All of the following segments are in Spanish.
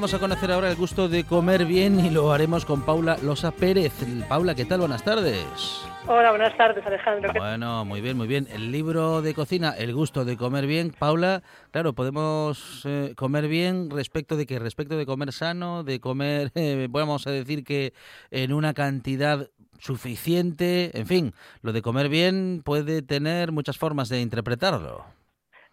Vamos a conocer ahora el gusto de comer bien y lo haremos con Paula Losa Pérez. Paula, ¿qué tal? Buenas tardes. Hola, buenas tardes, Alejandro. Bueno, muy bien, muy bien. El libro de cocina, El gusto de comer bien. Paula, claro, podemos eh, comer bien respecto de que respecto de comer sano, de comer, eh, vamos a decir que en una cantidad suficiente, en fin, lo de comer bien puede tener muchas formas de interpretarlo.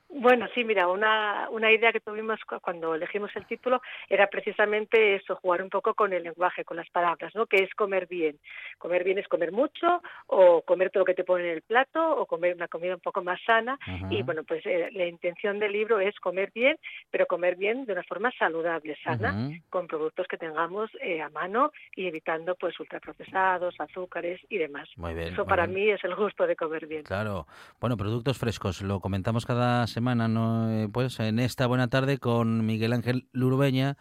Bueno, sí, mira, una, una idea que tuvimos cuando elegimos el título era precisamente eso, jugar un poco con el lenguaje, con las palabras, ¿no? Que es comer bien. Comer bien es comer mucho, o comer todo lo que te pone en el plato, o comer una comida un poco más sana. Y bueno, pues eh, la intención del libro es comer bien, pero comer bien de una forma saludable, sana, con productos que tengamos eh, a mano y evitando pues ultraprocesados, azúcares y demás. Muy bien, eso para mí es el gusto de comer bien. Claro. Bueno, productos frescos, lo comentamos cada semana ¿no? Eh, pues en esta buena tarde con Miguel Ángel Lurbeña,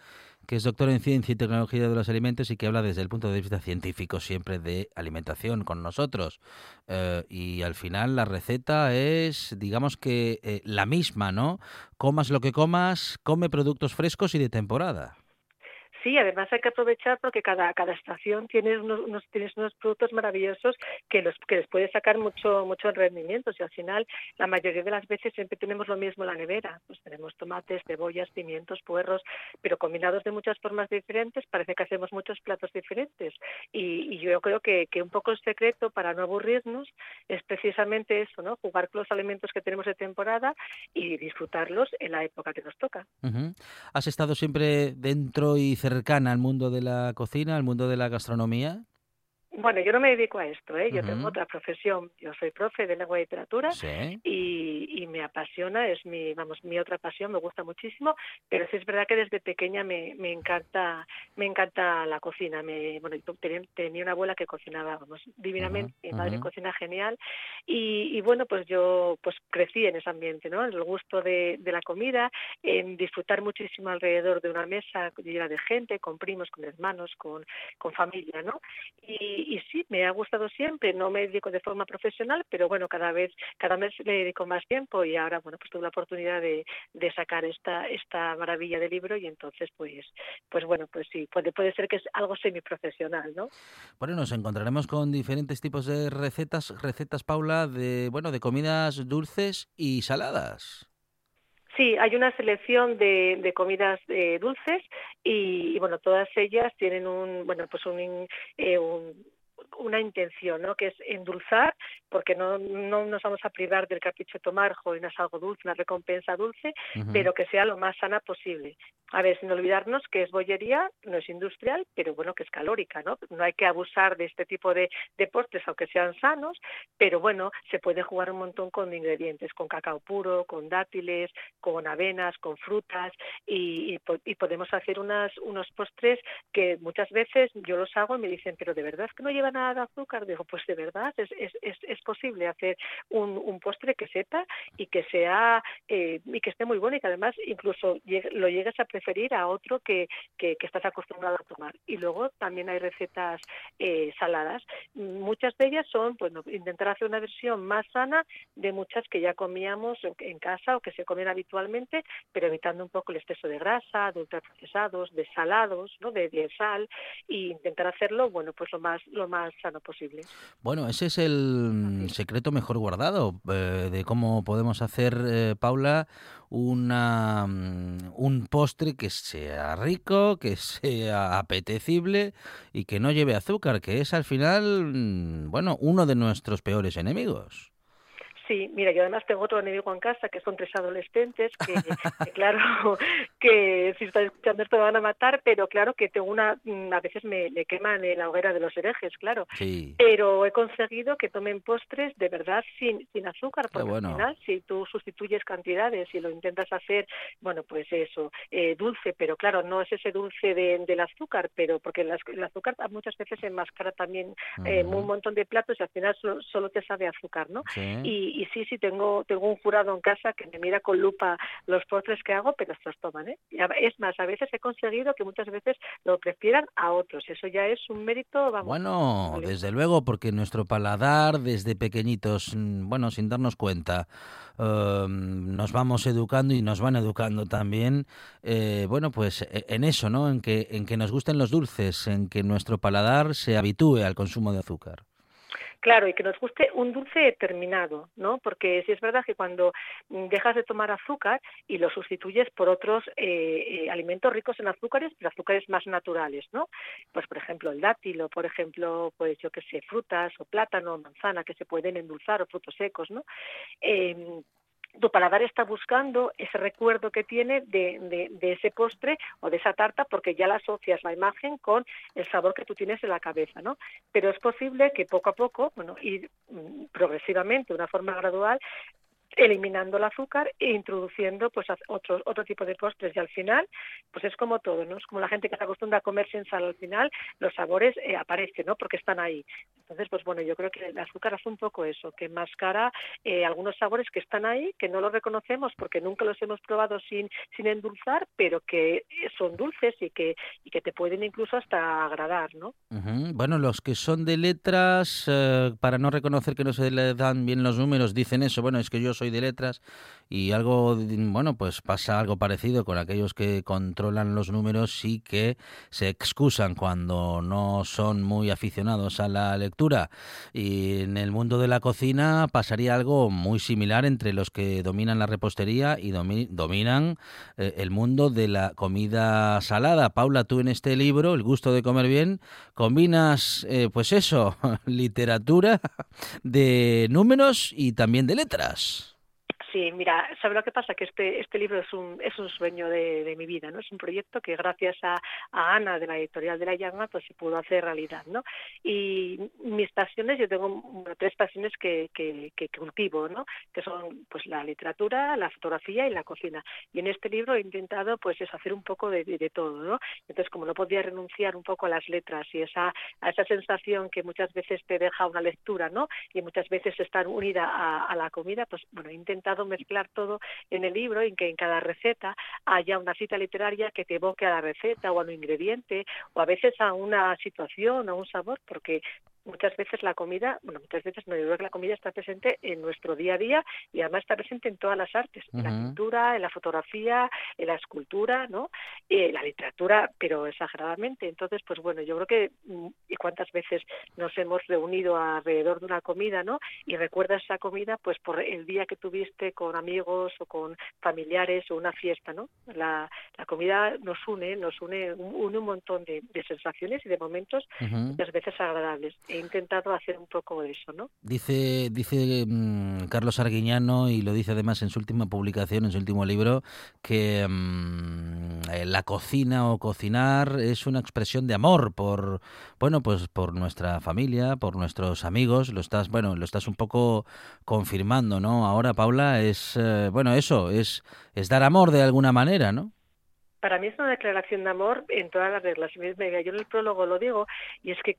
que es doctor en Ciencia y Tecnología de los Alimentos y que habla desde el punto de vista científico siempre de alimentación con nosotros. Eh, y al final la receta es, digamos que eh, la misma, ¿no? Comas lo que comas, come productos frescos y de temporada. Sí, además hay que aprovechar porque cada, cada estación tiene unos, unos, tienes unos productos maravillosos que los que les puede sacar mucho mucho rendimiento. Y al final, la mayoría de las veces siempre tenemos lo mismo en la nevera. Pues tenemos tomates, cebollas, pimientos, puerros, pero combinados de muchas formas diferentes, parece que hacemos muchos platos diferentes. Y, yo creo que, que, un poco el secreto para no aburrirnos es precisamente eso, ¿no? Jugar con los alimentos que tenemos de temporada y disfrutarlos en la época que nos toca. ¿Has estado siempre dentro y cerca cercana al mundo de la cocina, al mundo de la gastronomía? Bueno, yo no me dedico a esto, ¿eh? yo tengo otra profesión. Yo soy profe de lengua y literatura y, me apasiona, es mi, vamos, mi otra pasión, me gusta muchísimo. Pero sí es verdad que desde pequeña me, me encanta, me encanta la cocina. Me, bueno, tenía, tenía una abuela que cocinaba, vamos, divinamente. mi madre cocina genial y, bueno, pues yo, pues crecí en ese ambiente, ¿no? El gusto de, de la comida, en disfrutar muchísimo alrededor de una mesa llena de gente, con primos, con hermanos, con, con familia, ¿no? Y, y, sí, me ha gustado siempre, no me dedico de forma profesional, pero bueno, cada vez, cada mes le dedico más tiempo y ahora, bueno, pues tuve la oportunidad de, de sacar esta, esta maravilla de libro y entonces, pues, pues bueno, pues sí, puede, puede ser que es algo semiprofesional, ¿no? Bueno, nos encontraremos con diferentes tipos de recetas, recetas, Paula, de, bueno, de comidas dulces y saladas. Sí, hay una selección de, de comidas eh, dulces y, y, bueno, todas ellas tienen un, bueno, pues un, eh, un una intención, ¿no? que es endulzar, porque no, no nos vamos a privar del capricho de tomar, no es algo dulce, una recompensa dulce, pero que sea lo más sana posible. A ver, sin olvidarnos que es bollería, no es industrial, pero bueno, que es calórica, ¿no? No hay que abusar de este tipo de, de postres, aunque sean sanos, pero bueno, se puede jugar un montón con ingredientes, con cacao puro, con dátiles, con avenas, con frutas, y, y, podemos hacer unas, unos postres que muchas veces yo los hago y me dicen, pero de verdad que no nada de azúcar, digo, pues de verdad es, es, es, posible hacer un, un, postre que sepa y que sea eh, y que esté muy bueno y que además incluso lo llegues a preferir a otro que, que, estás acostumbrado a tomar. Y luego también hay recetas eh, saladas. Muchas de ellas son, pues, intentar hacer una versión más sana de muchas que ya comíamos en, casa o que se comen habitualmente, pero evitando un poco el exceso de grasa, de ultraprocesados, de salados, ¿no? de, de sal, e intentar hacerlo, bueno, pues lo más sano posible. Bueno, ese es el secreto mejor guardado eh, de cómo podemos hacer, eh, Paula, una, mm, un postre que sea rico, que sea apetecible y que no lleve azúcar, que es al final, mm, bueno, uno de nuestros peores enemigos. Sí, mira, yo además tengo otro enemigo en casa, que son tres adolescentes, que, claro, que si están escuchando esto me van a matar, pero claro que tengo una, mm, a veces me, queman en la hoguera de los herejes, claro. Pero he conseguido que tomen postres de verdad sin, sin azúcar, porque al final si tú sustituyes cantidades y lo intentas hacer, bueno, pues eso, eh, dulce, pero claro, no es ese dulce de, del azúcar, pero porque el, azúcar muchas veces enmascara también eh, un montón de platos y al final solo, te sabe azúcar, ¿no? Y, y sí, sí, tengo, tengo un jurado en casa que me mira con lupa los postres que hago, pero estos toman, ¿eh? Es más, a veces he conseguido que muchas veces lo prefieran a otros. Eso ya es un mérito, vamos. Bueno, desde luego, porque nuestro paladar desde pequeñitos, mm, bueno, sin darnos cuenta, em, nos vamos educando y nos van educando también, eh, bueno, pues e, en eso, ¿no? En que, en que nos gusten los dulces, en que nuestro paladar se habitúe al consumo de azúcar. Claro, y que nos guste un dulce determinado, ¿no? Porque si es verdad que cuando dejas de tomar azúcar y lo sustituyes por otros eh, eh, alimentos ricos en azúcares, pero azúcares más naturales, ¿no? Pues por ejemplo el dátil o por ejemplo, pues yo qué sé, frutas o plátano manzana que se pueden endulzar o frutos secos, ¿no? Eh, tu paladar está buscando ese recuerdo que tiene de, ese postre o de esa tarta porque ya la asocias la imagen con el sabor que tú tienes en la cabeza, ¿no? Pero es posible que poco a poco, bueno, y mm, progresivamente, de una forma gradual, eliminando el azúcar e introduciendo pues otro, otro tipo de postres y al final pues es como todo, ¿no? Es como la gente que se acostumbra a comer sin sal al final, los sabores eh, aparecen, ¿no? Porque están ahí. Entonces, pues bueno, yo creo que el azúcar hace un poco eso, que enmascara eh, algunos sabores que están ahí, que no los reconocemos porque nunca los hemos probado sin, sin endulzar, pero que son dulces y que, y que te pueden incluso hasta agradar, ¿no? Bueno, los que son de letras, eh, para no reconocer que no se le dan bien los números, dicen eso, bueno, es que yo soy de letras y algo, bueno, pues pasa algo parecido con aquellos que controlan los números y que se excusan cuando no son muy aficionados a la lectura. Y en el mundo de la cocina pasaría algo muy similar entre los que dominan la repostería y dominan eh, el mundo de la comida salada. Paula, tú en este libro, El gusto de comer bien, combinas, eh, pues eso, literatura de números y también de letras. Sí, mira, ¿sabe lo que pasa? Que este, este libro es un, es un sueño de, mi vida, ¿no? Es un proyecto que gracias a, Ana de la editorial de La Llama pues se pudo hacer realidad, ¿no? Y mis pasiones, yo tengo tres pasiones que, que, cultivo, ¿no? Que son pues la literatura, la fotografía y la cocina. Y en este libro he intentado pues eso, hacer un poco de, todo, ¿no? Entonces, como no podía renunciar un poco a las letras y esa, a esa sensación que muchas veces te deja una lectura, ¿no? Y muchas veces estar unida a, a la comida, pues bueno, he intentado mezclar todo en el libro y que en cada receta haya una cita literaria que te evoque a la receta o a un ingrediente o a veces a una situación, a un sabor, porque muchas veces la comida, bueno, muchas veces no, yo creo que la comida está presente en nuestro día a día y además está presente en todas las artes, en la pintura, en la fotografía, en la escultura, ¿no? Y la literatura, pero exageradamente. Entonces, pues bueno, yo creo que, mm, y cuántas veces nos hemos reunido alrededor de una comida, ¿no? Y recuerdas esa comida, pues por el día que tuviste con amigos o con familiares o una fiesta, ¿no? La, la comida nos une, nos une, un montón de, sensaciones y de momentos, muchas veces agradables he intentado hacer un poco eso, ¿no? Dice, dice mm, Carlos Arguiñano, y lo dice además en su última publicación, en su último libro, que mm, eh, la cocina o cocinar es una expresión de amor por, bueno, pues por nuestra familia, por nuestros amigos. Lo estás, bueno, lo estás un poco confirmando, ¿no? Ahora, Paula, es, eh, bueno, eso, es, es dar amor de alguna manera, ¿no? para mí es una declaración de amor en todas las reglas. Yo en el prólogo lo digo, y es que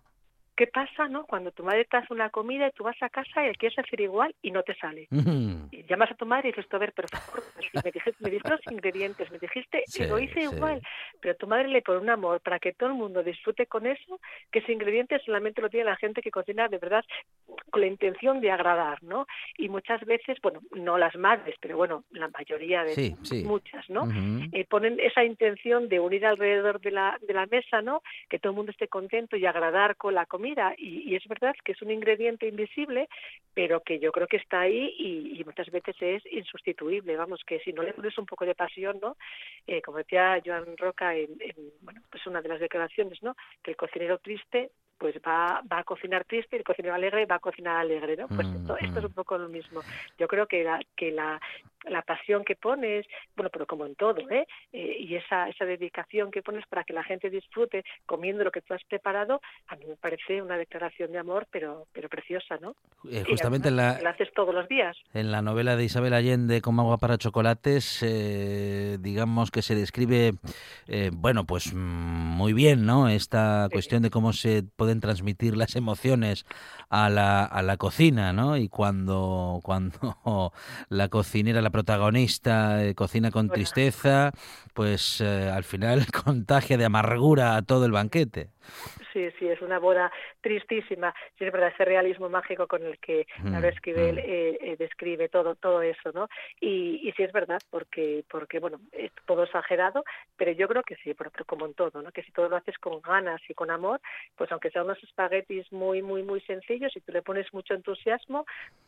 ¿Qué pasa, no? Cuando tu madre te hace una comida y tú vas a casa y quieres hacer igual y no te sale. Y llamas a tu madre y dices, a ver, pero favor, me, dijiste, me dijiste los ingredientes, me dijiste, y lo hice igual. Pero tu madre le pone un amor para que todo el mundo disfrute con eso, que ese ingrediente solamente lo tiene la gente que cocina de verdad con la intención de agradar, ¿no? Y muchas veces, bueno, no las madres, pero bueno, la mayoría de muchas, ¿no? Eh, ponen esa intención de unir alrededor de la, de la mesa, ¿no? Que todo el mundo esté contento y agradar con la comida y, es verdad que es un ingrediente invisible, pero que yo creo que está ahí y, muchas veces es insustituible. Vamos, que si no le pones un poco de pasión, ¿no? Eh, como decía Joan Roca en, bueno, pues una de las declaraciones, ¿no? Que el cocinero triste pues va, va a cocinar triste y el cocinero alegre va a cocinar alegre, ¿no? Pues esto, esto es un poco lo mismo. Yo creo que la, que la, la pasión que pones, bueno, pero como en todo, ¿eh? ¿eh? y esa, esa dedicación que pones para que la gente disfrute comiendo lo que tú has preparado, a mí me parece una declaración de amor, pero, pero preciosa, ¿no? Eh, justamente en la, la haces todos los días. En la novela de Isabel Allende, Como agua para chocolates, eh, digamos que se describe, bueno, pues mm, muy bien, ¿no? Esta cuestión de cómo se pueden transmitir las emociones a la, a la cocina, ¿no? Y cuando, cuando la cocinera, la protagonista eh, cocina con tristeza, pues eh, al final contagia de amargura a todo el banquete sí, sí, es una boda tristísima. Sí, es verdad, ese realismo mágico con el que mm, Esquivel mm. eh, eh, describe todo todo eso, ¿no? Y, y sí es verdad, porque, porque bueno, es todo exagerado, pero yo creo que sí, pero, como en todo, ¿no? Que si todo lo haces con ganas y con amor, pues aunque sean unos espaguetis muy, muy, muy sencillos, y tú le pones mucho entusiasmo,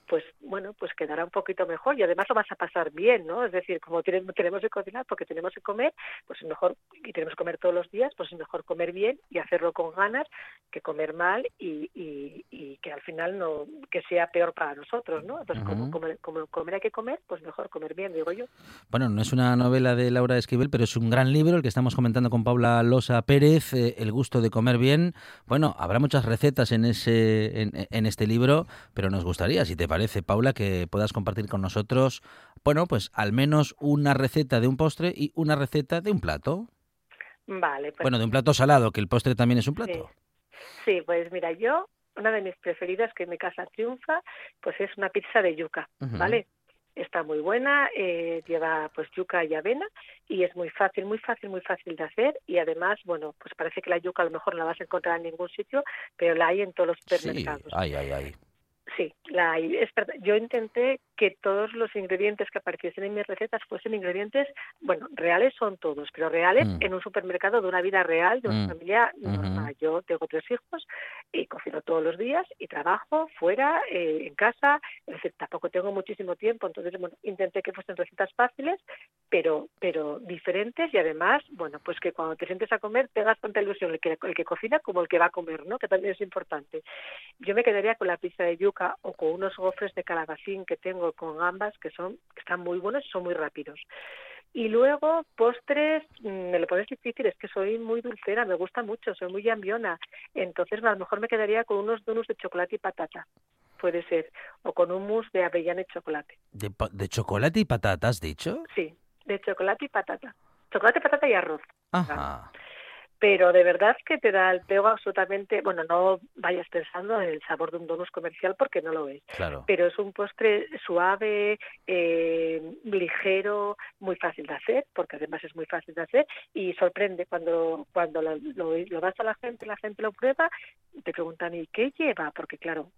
pues bueno, pues quedará un poquito mejor y además lo vas a pasar bien, ¿no? Es decir, como tenemos, tenemos que cocinar porque tenemos que comer, pues es mejor, y tenemos que comer todos los días, pues es mejor comer bien y hacerlo con ganas que comer mal y, y, que al final no que sea peor para nosotros, ¿no? Entonces, como, como, comer hay que comer, pues mejor comer bien, digo yo. Bueno, no es una novela de Laura Esquivel, pero es un gran libro el que estamos comentando con Paula Losa Pérez, eh, El gusto de comer bien. Bueno, habrá muchas recetas en ese en, en este libro, pero nos gustaría, si te parece, Paula, que puedas compartir con nosotros, bueno, pues al menos una receta de un postre y una receta de un plato. Vale. Pues bueno, de un plato salado, que el postre también es un plato. Sí, pues mira, yo, una de mis preferidas que en mi casa triunfa, pues es una pizza de yuca, ¿vale? Está muy buena, eh, lleva pues yuca y avena y es muy fácil, muy fácil, muy fácil de hacer y además, bueno, pues parece que la yuca a lo mejor no la vas a encontrar en ningún sitio, pero la hay en todos los supermercados. Sí, ay, ay, ay. Sí, la, es yo intenté que todos los ingredientes que apareciesen en mis recetas fuesen ingredientes, bueno, reales son todos, pero reales mm. en un supermercado de una vida real, de una mm. familia normal. Yo tengo tres hijos y cocino todos los días y trabajo fuera, eh, en casa, es decir, tampoco tengo muchísimo tiempo, entonces, bueno, intenté que fuesen recetas fáciles, pero, pero diferentes y además, bueno, pues que cuando te sientes a comer tengas tanta ilusión el que, el que cocina como el que va a comer, ¿no? Que también es importante. Yo me quedaría con la pizza de yuca o con unos gofres de calabacín que tengo con gambas que son están muy buenos y son muy rápidos. Y luego, postres, mm, me lo pones difícil, es que soy muy dulcera, me gusta mucho, soy muy ambiona. Entonces, a lo mejor me quedaría con unos donuts de chocolate y patata, puede ser, o con un mousse de avellana y chocolate. ¿De, de chocolate y patata has dicho? Sí, de chocolate y patata. Chocolate, patata y arroz. Ajá pero de verdad que te da el pego absolutamente, bueno, no vayas pensando en el sabor de un donus comercial porque no lo es, claro. pero es un postre suave, eh, ligero, muy fácil de hacer, porque además es muy fácil de hacer y sorprende cuando cuando lo, lo, lo das a la gente, la gente lo prueba, te preguntan ¿y qué lleva? Porque claro,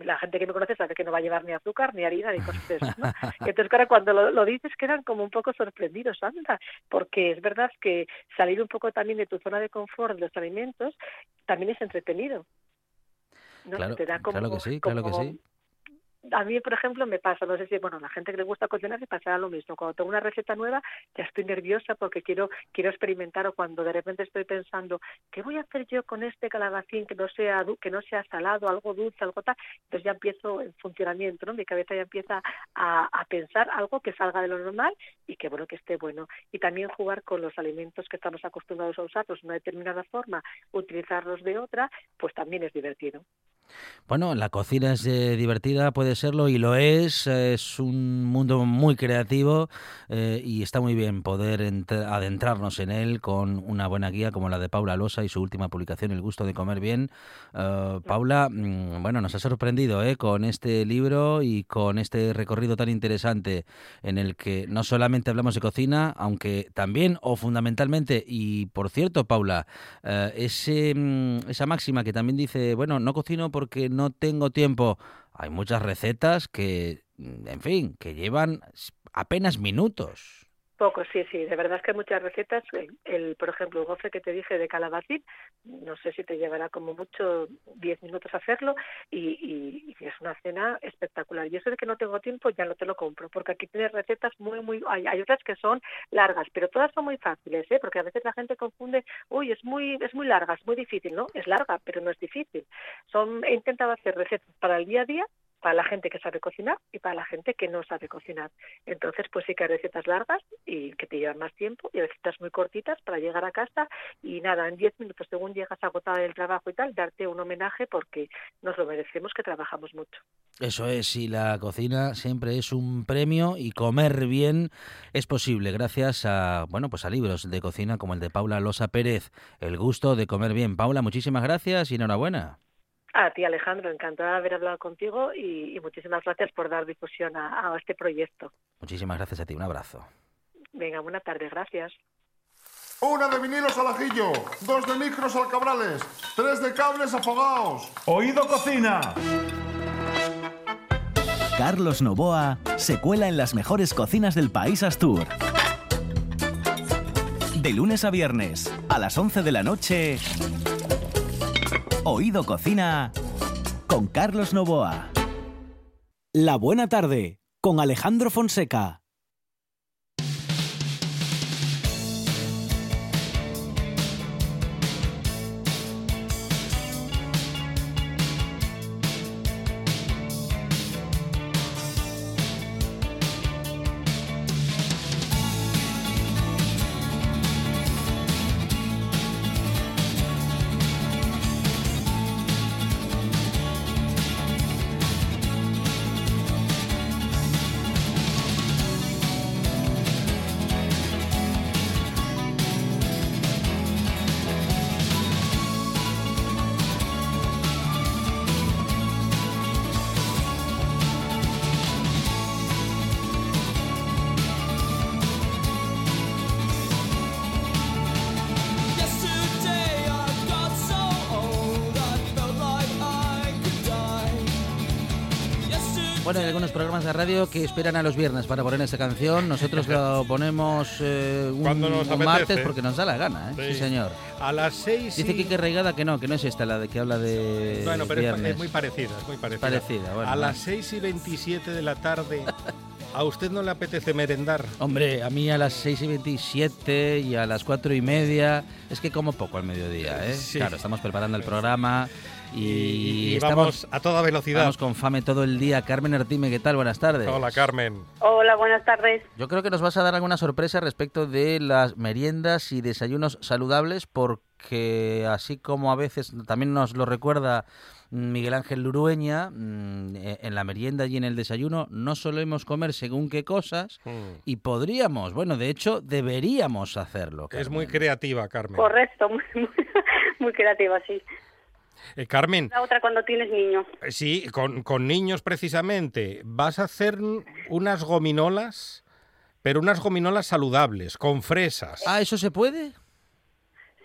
la gente que me conoce sabe que no va a llevar ni azúcar, ni harina, ni cosas de eso, ¿no? Entonces, claro, cuando lo, dices quedan como un poco sorprendidos, anda, porque es verdad que salir un poco también de tu zona de confort de los alimentos también es entretenido. ¿no? Claro, claro que sí, claro que sí a mí, por ejemplo, me pasa, no sé si, bueno, la gente que le gusta cocinar le pasará lo mismo. Cuando tengo una receta nueva, ya estoy nerviosa porque quiero quiero experimentar o cuando de repente estoy pensando, ¿qué voy a hacer yo con este calabacín que no sea que no sea salado, algo dulce, algo tal? Entonces ya empiezo en funcionamiento, ¿no? Mi cabeza ya empieza a, a pensar algo que salga de lo normal y que, bueno, que esté bueno. Y también jugar con los alimentos que estamos acostumbrados a usarlos de una determinada forma, utilizarlos de otra, pues también es divertido. Bueno, la cocina es eh, divertida, puede serlo y lo es. Es un mundo muy creativo eh, y está muy bien poder adentrarnos en él con una buena guía como la de Paula Losa y su última publicación, El gusto de comer bien. Eh, Paula, mm, bueno, nos ha sorprendido ¿eh? con este libro y con este recorrido tan interesante en el que no solamente hablamos de cocina, aunque también o fundamentalmente, y por cierto, Paula, eh, ese, mm, esa máxima que también dice, bueno, no cocino porque no tengo tiempo. Hay muchas recetas que, mm, en fin, que llevan apenas minutos. Poco, sí, sí. De verdad es que hay muchas recetas. El, por ejemplo, el gofre que te dije de calabacín, no sé si te llevará como mucho 10 minutos hacerlo y, y, es una cena espectacular. Y eso de que no tengo tiempo ya no te lo compro, porque aquí tienes recetas muy, muy... Hay, hay otras que son largas, pero todas son muy fáciles, ¿eh? porque a veces la gente confunde, uy, es muy, es muy larga, es muy difícil, ¿no? Es larga, pero no es difícil. Son, he intentado hacer recetas para el día a día para la gente que sabe cocinar y para la gente que no sabe cocinar. Entonces, pues sí que hay recetas largas y que te llevan más tiempo y recetas muy cortitas para llegar a casa y nada, en 10 minutos según llegas agotada del trabajo y tal, darte un homenaje porque nos lo merecemos que trabajamos mucho. Eso es, y la cocina siempre es un premio y comer bien es posible gracias a, bueno, pues a libros de cocina como el de Paula Losa Pérez, El gusto de comer bien. Paula, muchísimas gracias y enhorabuena. A ti, Alejandro, encantada de haber hablado contigo y, muchísimas gracias por dar difusión a, este proyecto. Muchísimas gracias a ti, un abrazo. Venga, buena tarde, gracias. Una de vinilos al ajillo, dos de micros al cabrales, tres de cables afogados. ¡Oído cocina! Carlos Novoa se cuela en las mejores cocinas del país Astur. De lunes a viernes, a las 11 de la noche Oído Cocina con Carlos Novoa. La buena tarde con Alejandro Fonseca. Bueno, hay algunos programas de radio que esperan a los viernes para poner esa canción. Nosotros lo ponemos eh, un, martes porque nos da la gana, ¿eh? Sí. señor. A las seis. Dice Kike Reigada que no, que no es esta la de que habla de. Bueno, pero es, muy parecida, es muy parecida. parecida bueno, a las 6 y 27 de la tarde. ¿A usted no le apetece merendar? Hombre, a mí a las 6 y 27 y a las 4 y media. Es que como poco al mediodía, ¿eh? Claro, estamos preparando el programa. Y, estamos a toda velocidad. Estamos con fame todo el día. Carmen Artime, ¿qué tal? Buenas tardes. Hola, Carmen. Hola, buenas tardes. Yo creo que nos vas a dar alguna sorpresa respecto de las meriendas y desayunos saludables, porque así como a veces también nos lo recuerda Miguel Ángel Lurueña, mm, e, en la merienda y en el desayuno no solemos comer según qué cosas hmm. y podríamos, bueno, de hecho deberíamos hacerlo. Es muy creativa, Carmen. Correcto, muy, muy creativa, sí. Eh, Carmen. La otra cuando tienes niños. Eh, sí, con, con niños precisamente. Vas a hacer unas gominolas, pero unas gominolas saludables, con fresas. Ah, ¿eso se puede?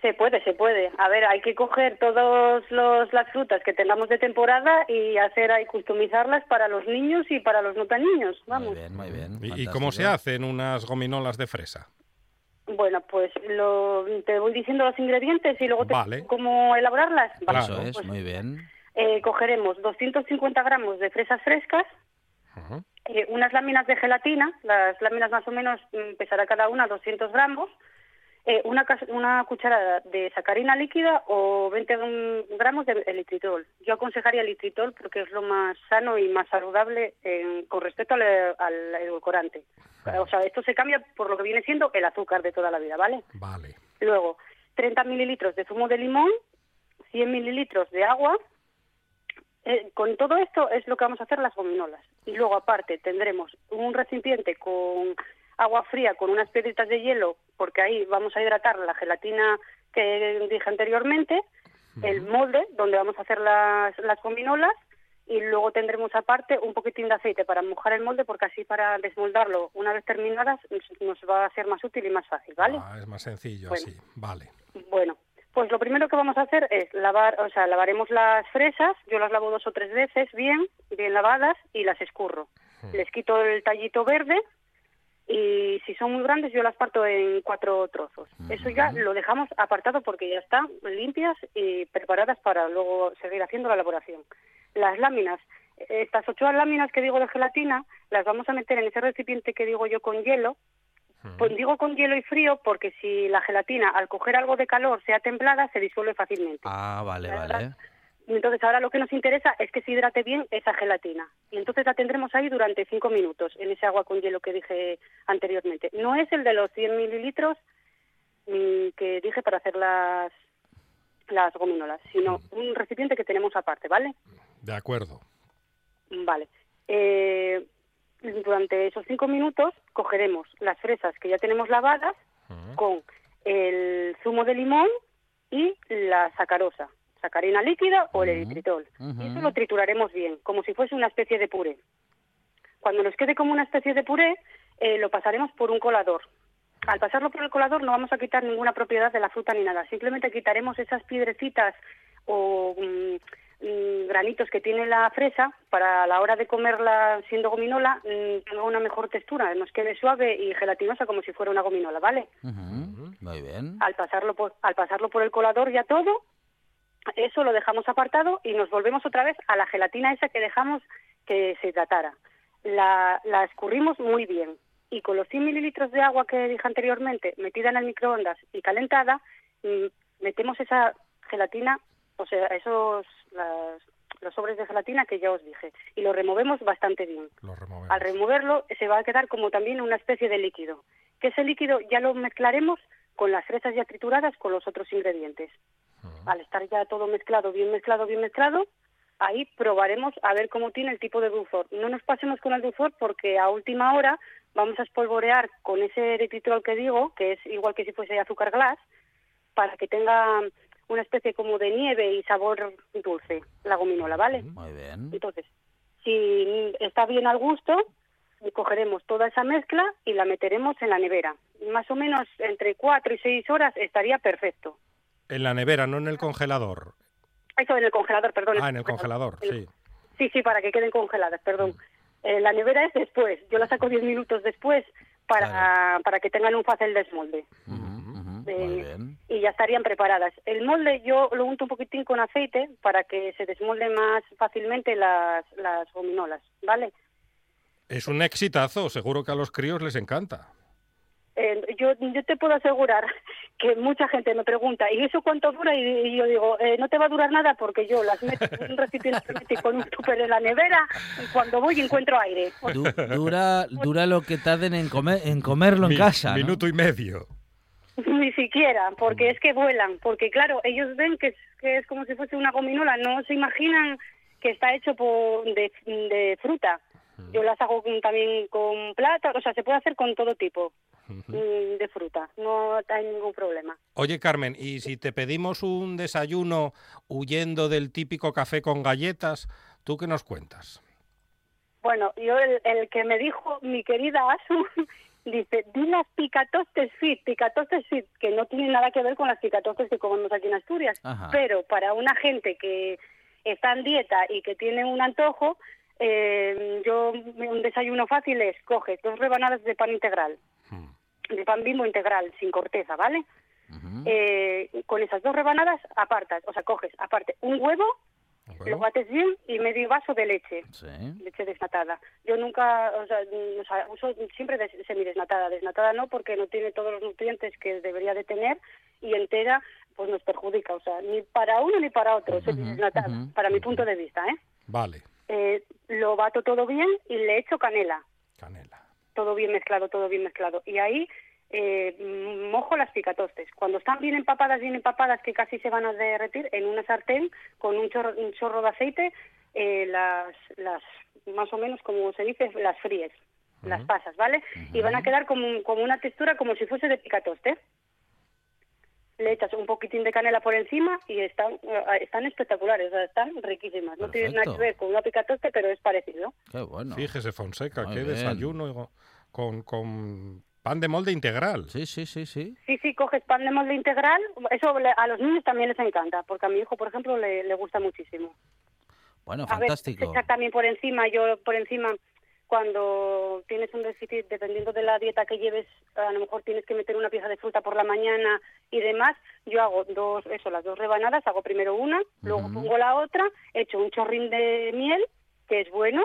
Se puede, se puede. A ver, hay que coger todas las frutas que tengamos de temporada y hacer ahí customizarlas para los niños y para los no tan niños. Vamos. Muy bien, muy bien. ¿Y, cómo se hacen unas gominolas de fresa? Bueno, pues lo, te voy diciendo los ingredientes y luego te vale. cómo elaborarlas. Eso es, pues, muy bien. Eh, cogeremos 250 gramos de fresas frescas, eh, unas láminas de gelatina, las láminas más o menos mm, pesará cada una 200 gramos, eh, una, una cucharada de sacarina líquida o 20 gramos de elitritol. Yo aconsejaría el elitritol porque es lo más sano y más saludable con respecto al, al edulcorante. O sea, esto se cambia por lo que viene siendo el azúcar de toda la vida, ¿vale? Vale. Luego, 30 mililitros de zumo de limón, 100 mililitros de agua, Eh, con todo esto es lo que vamos a hacer las gominolas. Y luego, aparte, tendremos un recipiente con agua fría, con unas piedritas de hielo, porque ahí vamos a hidratar la gelatina que dije anteriormente, el molde donde vamos a hacer las, las gominolas y luego tendremos aparte un poquitín de aceite para mojar el molde porque así para desmoldarlo una vez terminadas nos va a ser más útil y más fácil, ¿vale? Ah, es más sencillo así, vale. Bueno, pues lo primero que vamos a hacer es lavar, o sea, lavaremos las fresas, yo las lavo dos o tres veces bien, bien lavadas y las escurro. Hmm. Les quito el tallito verde y si son muy grandes yo las parto en cuatro trozos. Eso ya lo dejamos apartado porque ya están limpias y preparadas para luego seguir haciendo la elaboración. Las láminas, estas ocho láminas que digo de gelatina, las vamos a meter en ese recipiente que digo yo con hielo pues digo con hielo y frío porque si la gelatina al coger algo de calor sea templada se disuelve fácilmente. Ah, vale, vale. Entonces ahora lo que nos interesa es que se hidrate bien esa gelatina. Y entonces la tendremos ahí durante cinco minutos en ese agua con hielo que dije anteriormente. No es el de los 100 mililitros mm, que dije para hacer las, las gominolas, sino un recipiente que tenemos aparte, ¿vale? De acuerdo. Vale. Eh, durante esos cinco minutos cogeremos las fresas que ya tenemos lavadas con el zumo de limón y la sacarosa, sacarina líquida o el eritritol. Y eso lo trituraremos bien, como si fuese una especie de puré. Cuando nos quede como una especie de puré, eh, lo pasaremos por un colador. Al pasarlo por el colador no vamos a quitar ninguna propiedad de la fruta ni nada, simplemente quitaremos esas piedrecitas o mm, Mm, granitos que tiene la fresa para a la hora de comerla siendo gominola mm, tenga una mejor textura, nos quede suave y gelatinosa como si fuera una gominola, ¿vale? Muy bien. Al pasarlo por, al pasarlo por el colador ya todo, eso lo dejamos apartado y nos volvemos otra vez a la gelatina esa que dejamos que se tratara. La, la escurrimos muy bien y con los 100 mililitros de agua que dije anteriormente metida en el microondas y calentada, mm, metemos esa gelatina o sea, esos los sobres de gelatina que ya os dije y lo removemos bastante bien. Al removerlo se va a quedar como también una especie de líquido, que ese líquido ya lo mezclaremos con las fresas ya trituradas con los otros ingredientes. Al estar ya todo mezclado, bien mezclado, bien mezclado, ahí probaremos a ver cómo tiene el tipo de dulzor. No nos pasemos con el dulzor porque a última hora vamos a espolvorear con ese eritritol que digo, que es igual que si fuese azúcar glass, para que tenga una especie como de nieve y sabor dulce, la gominola, ¿vale? Muy bien. Entonces, si está bien al gusto, cogeremos toda esa mezcla y la meteremos en la nevera. Más o menos entre cuatro y seis horas estaría perfecto. En la nevera, no en el congelador. Eso, en el congelador, perdón. Ah, en el congelador, sí. Sí, sí, para que queden congeladas, perdón. Eh, la nevera es después. Yo la saco diez minutos después para, para que tengan un fácil desmolde y ya estarían preparadas. El molde yo lo unto un poquitín con aceite para que se desmolden más fácilmente las, las gominolas, ¿vale? Es un exitazo, seguro que a los críos les encanta. Eh, yo, yo te puedo asegurar que mucha gente me pregunta, ¿y eso cuánto dura? Y, yo digo, eh, no te va a durar nada porque yo las meto en un recipiente con un tupper en la nevera y cuando voy encuentro aire. dura, dura lo que tarden en, comer, en comerlo en casa. Minuto y medio. Ni siquiera, porque es que vuelan, porque claro, ellos ven que es, que es como si fuese una gominola, no se imaginan que está hecho por, de, fruta. Yo las hago también con plata, o sea, se puede hacer con todo tipo mm, de fruta, no hay ningún problema. Oye, Carmen, ¿y si te pedimos un desayuno huyendo del típico café con galletas, tú qué nos cuentas? Bueno, yo el, el que me dijo mi querida Asu dice, di las picatostes fit, picatostes fit, que no tienen nada que ver con las picatostes que comemos aquí en Asturias, pero para una gente que está en dieta y que tiene un antojo, eh, yo un desayuno fácil es, coges dos rebanadas de pan integral, hmm. de pan bimbo integral, sin corteza, ¿vale? eh, con esas dos rebanadas apartas, o sea, coges aparte un huevo, lo bates bien y medio vaso de leche, leche desnatada. Yo nunca, o sea, uso siempre semidesnatada, desnatada no porque no tiene todos los nutrientes que debería de tener y entera pues nos perjudica, o sea, ni para uno ni para otro, semidesnatada, para mi punto de vista, ¿eh? Vale. Eh, lo bato todo bien y le echo canela. Canela. Todo bien mezclado, todo bien mezclado. Y ahí eh, mojo las picatostes. Cuando están bien empapadas, bien empapadas, que casi se van a derretir, en una sartén con un chorro, un chorro de aceite, eh, las, las, más o menos como se dice, las fríes, las pasas, ¿vale? Y van a quedar como, como una textura como si fuese de picatoste le echas un poquitín de canela por encima y están, están espectaculares, están riquísimas. No tienen nada que ver con una picatoste, pero es parecido. Qué bueno. Fíjese, Fonseca, qué desayuno con, con pan de molde integral. Sí, sí, sí, sí. Sí, sí, coges pan de molde integral. Eso a los niños también les encanta, porque a mi hijo, por ejemplo, le, le gusta muchísimo. Bueno, fantástico. A ver, también por encima, yo por encima cuando tienes un déficit, dependiendo de la dieta que lleves, a lo mejor tienes que meter una pieza de fruta por la mañana y demás, yo hago dos, eso, las dos rebanadas, hago primero una, luego pongo la otra, echo un chorrín de miel, que es bueno,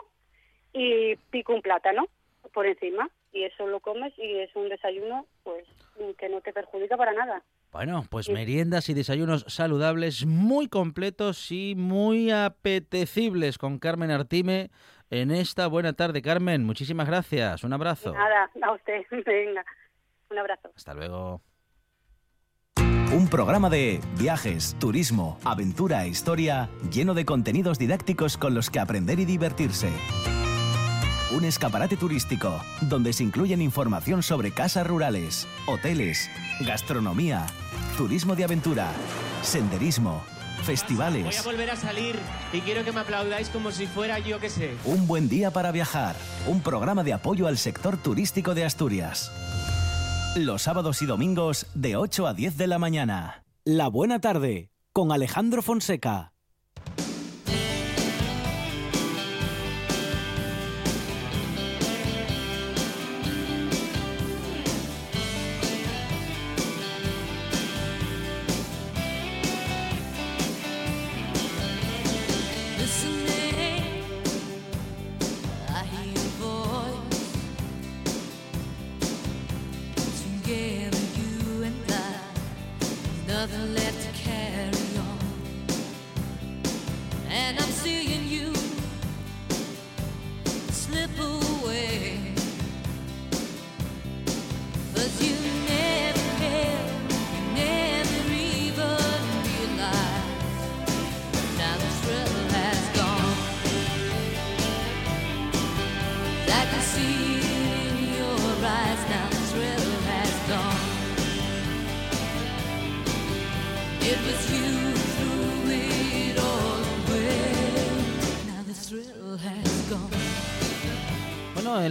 y pico un plátano por encima, y eso lo comes y es un desayuno, pues, que no te perjudica para nada. Bueno, pues meriendas y desayunos saludables muy completos y muy apetecibles con Carmen Artime en esta buena tarde. Carmen, muchísimas gracias. Un abrazo. Nada, a usted. Venga, un abrazo. Hasta luego. Un programa de viajes, turismo, aventura e historia lleno de contenidos didácticos con los que aprender y divertirse. Un escaparate turístico donde se incluyen información sobre casas rurales, hoteles, gastronomía, turismo de aventura, senderismo, festivales. Voy a volver a salir y quiero que me aplaudáis como si fuera yo que sé. Un buen día para viajar. Un programa de apoyo al sector turístico de Asturias. Los sábados y domingos de 8 a 10 de la mañana. La buena tarde con Alejandro Fonseca.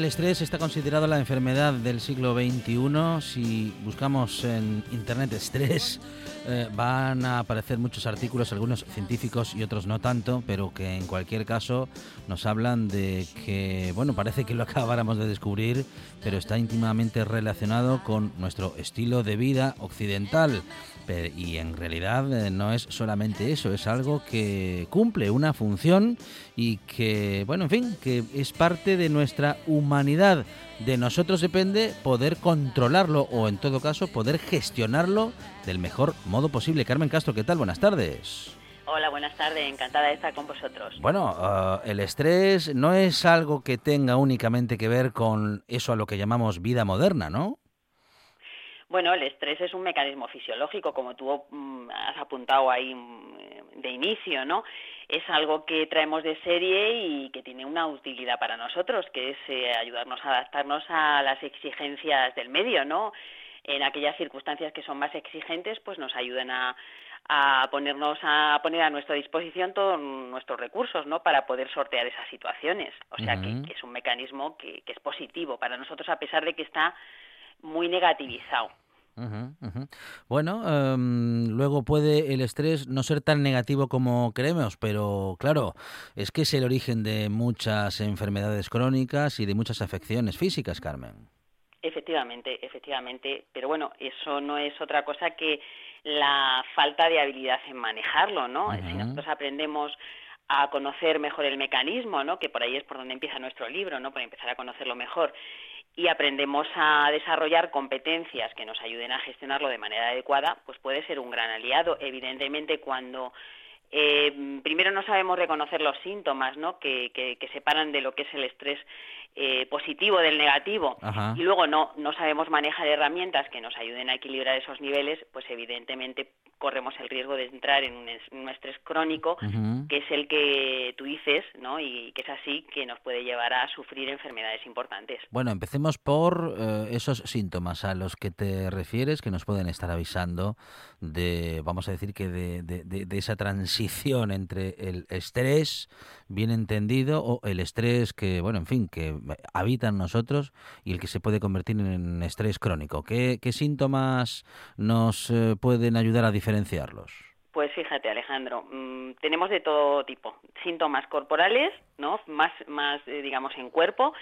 Estrés está considerado la enfermedad del siglo XXI. Si buscamos en Internet estrés, eh, van a aparecer muchos artículos, algunos científicos y otros no tanto, pero que en cualquier caso nos hablan de que, bueno, parece que lo acabáramos de descubrir, pero está íntimamente relacionado con nuestro estilo de vida occidental y en realidad eh, no es solamente eso, es algo que cumple una función y que, bueno, en fin, que es parte de nuestra humanidad. De nosotros depende poder controlarlo o en todo caso poder gestionarlo del mejor modo posible. Carmen Castro, ¿qué tal? Buenas tardes. Hola, buenas tardes, encantada de estar con vosotros. Bueno, ah, el estrés no es algo que tenga únicamente que ver con eso a lo que llamamos vida moderna, ¿no? Bueno, el estrés es un mecanismo fisiológico, como tú mm, has apuntado ahí mm, de inicio, ¿no? Es algo que traemos de serie y que tiene una utilidad para nosotros, que es eh, ayudarnos a adaptarnos a las exigencias del medio, ¿no? En aquellas circunstancias que son más exigentes, pues nos ayudan a, ponernos a poner a nuestra disposición todos nuestros recursos no para poder sortear esas situaciones o sea que, es un mecanismo que, es positivo para nosotros a pesar de que está muy negativizado. Bueno, em, luego puede el estrés no ser tan negativo como creemos, pero claro, es que es el origen de muchas enfermedades crónicas y de muchas afecciones físicas, Carmen. Efectivamente, efectivamente, pero bueno, eso no es otra cosa que la falta de habilidad en manejarlo, ¿no? Si nosotros aprendemos a conocer mejor el mecanismo, ¿no? Que por ahí es por donde empieza nuestro libro, ¿no? Por empezar a conocerlo mejor y aprendemos a desarrollar competencias que nos ayuden a gestionarlo de manera adecuada, pues puede ser un gran aliado. Evidentemente, cuando eh, primero no sabemos reconocer los síntomas, ¿no? Que, que, que, separan de lo que es el estrés eh, positivo del negativo y luego no, no sabemos manejar herramientas que nos ayuden a equilibrar esos niveles, pues evidentemente corremos el riesgo de entrar en un, estrés crónico, que es el que tú dices, ¿no? Y que es así que nos puede llevar a sufrir enfermedades importantes. Bueno, empecemos por eh, esos síntomas a los que te refieres, que nos pueden estar avisando de, vamos a decir que de, de esa transición entre el estrés bien entendido o el estrés que, bueno, en fin, que habita en nosotros y el que se puede convertir en estrés crónico. ¿Qué, síntomas nos eh, pueden ayudar a diferenciarlos? Pues fíjate, Alejandro, mm, tenemos de todo tipo. Síntomas corporales, ¿no? Más, más eh, digamos, en cuerpo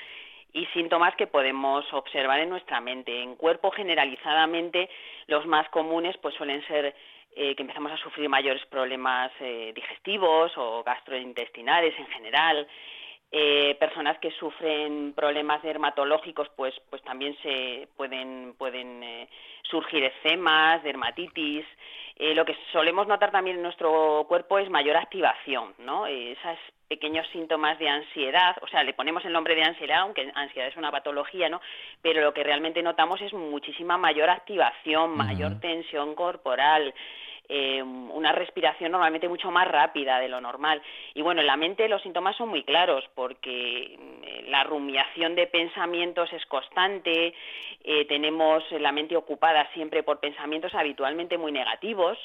y síntomas que podemos observar en nuestra mente. En cuerpo, generalizadamente, los más comunes pues suelen ser eh, que empezamos a sufrir mayores problemas digestivos o gastrointestinales en general, eh, personas que sufren problemas dermatológicos, pues, pues también se pueden, pueden eh, surgir eczemas, dermatitis. Eh, lo que solemos notar también en nuestro cuerpo es mayor activación, ¿no? esos pequeños síntomas de ansiedad, o sea, le ponemos el nombre de ansiedad, aunque ansiedad es una patología, ¿no? Pero lo que realmente notamos es muchísima mayor activación, mayor tensión corporal, eh, una respiración normalmente mucho más rápida de lo normal. Y bueno, en la mente los síntomas son muy claros porque mm, la rumiación de pensamientos es constante, eh, tenemos la mente ocupada siempre por pensamientos habitualmente muy negativos,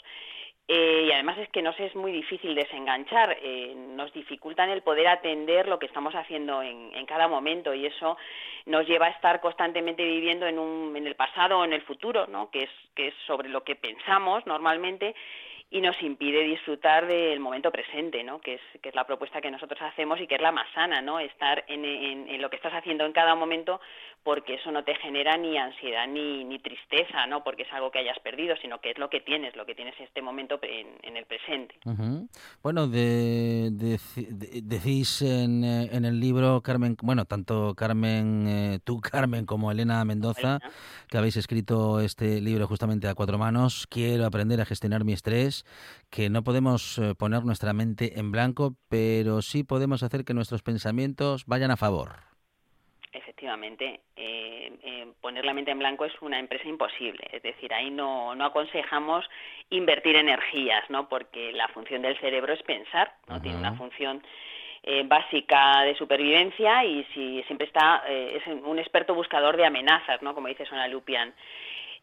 eh, y además es que nos es muy difícil desenganchar, eh, nos dificultan el poder atender lo que estamos haciendo en, en, cada momento y eso nos lleva a estar constantemente viviendo en, un, en el pasado o en el futuro, ¿no? que, es, que es sobre lo que pensamos normalmente y nos impide disfrutar del momento presente, ¿no? que, es, que es la propuesta que nosotros hacemos y que es la más sana, ¿no? estar en, en, lo que estás haciendo en cada momento porque eso no te genera ni ansiedad ni, ni tristeza, ¿no? porque es algo que hayas perdido, sino que es lo que tienes, lo que tienes en este momento en, el presente. Bueno, de, decís en, en, el libro, Carmen, bueno, tanto Carmen, eh, tú Carmen, como Elena Mendoza, que habéis escrito este libro justamente a cuatro manos, quiero aprender a gestionar mi estrés que no podemos eh, poner nuestra mente en blanco, pero sí podemos hacer que nuestros pensamientos vayan a favor. Efectivamente, eh, eh, poner la mente en blanco es una empresa imposible. Es decir, ahí no, no aconsejamos invertir energías, ¿no? Porque la función del cerebro es pensar, no tiene una función básica de supervivencia y si siempre está es un experto buscador de amenazas, ¿no? Como dice Sona Lupian.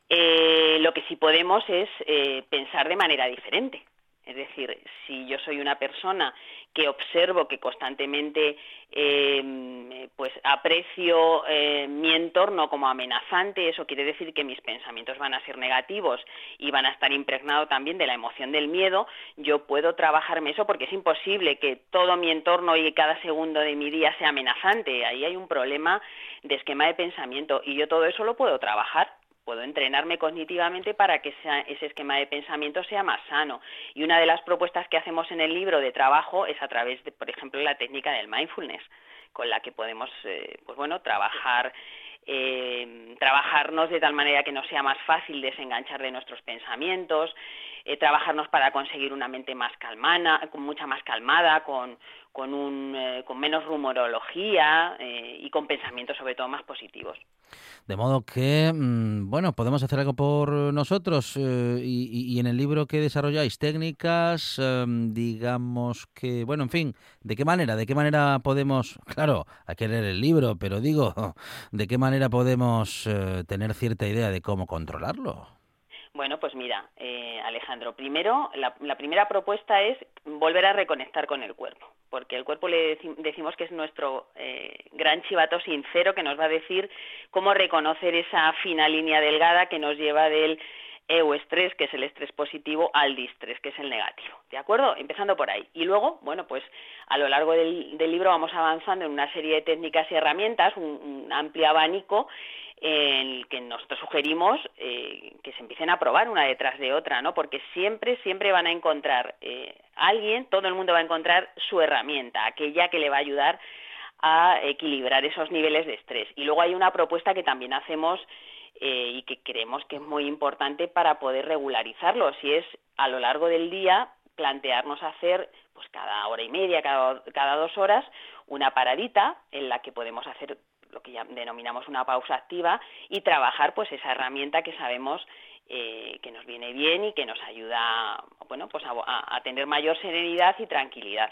Eh, lo que sí podemos es eh, pensar de manera diferente. Es decir, si yo soy una persona que observo que constantemente eh, pues aprecio mi entorno como amenazante, eso quiere decir que mis pensamientos van a ser negativos y van a estar impregnados también de la emoción del miedo, yo puedo trabajarme eso porque es imposible que todo mi entorno y cada segundo de mi día sea amenazante. Ahí hay un problema de esquema de pensamiento y yo todo eso lo puedo trabajar puedo entrenarme cognitivamente para que ese esquema de pensamiento sea más sano. Y una de las propuestas que hacemos en el libro de trabajo es a través de, por ejemplo, la técnica del mindfulness, con la que podemos, eh, pues bueno, trabajar eh, trabajarnos de tal manera que nos sea más fácil desenganchar de nuestros pensamientos, eh, trabajarnos para conseguir una mente más calmana, con mucha más calmada, con, con, un, eh, con menos rumorología eh, y con pensamientos sobre todo más positivos. De modo que, mm, bueno, podemos hacer algo por nosotros y, y, en el libro que desarrolláis técnicas, em, digamos que, bueno, en fin, ¿de qué manera? ¿De qué manera podemos, claro, hay que leer el libro, pero digo, ¿de qué manera podemos tener cierta idea de cómo controlarlo? Bueno, pues mira, eh, Alejandro, primero, la, primera propuesta es volver a reconectar con el cuerpo, porque el cuerpo le decimos que es nuestro eh, gran chivato sincero que nos va a decir cómo reconocer esa fina línea delgada que nos lleva del euestrés, que es el estrés positivo, al distrés, que es el negativo. ¿De acuerdo? Empezando por ahí. Y luego, bueno, pues a lo largo del, libro vamos avanzando en una serie de técnicas y herramientas, un amplio abanico en el que nosotros sugerimos eh, que se empiecen a probar una detrás de otra, ¿no? Porque siempre, siempre van a encontrar eh, alguien, todo el mundo va a encontrar su herramienta, aquella que le va a ayudar a equilibrar esos niveles de estrés. Y luego hay una propuesta que también hacemos eh, y que creemos que es muy importante para poder regularizarlo, si es a lo largo del día plantearnos hacer pues cada hora y media, cada, cada dos horas, una paradita en la que podemos hacer lo que ya denominamos una pausa activa y trabajar pues esa herramienta que sabemos eh, que nos viene bien y que nos ayuda bueno pues a tener mayor serenidad y tranquilidad.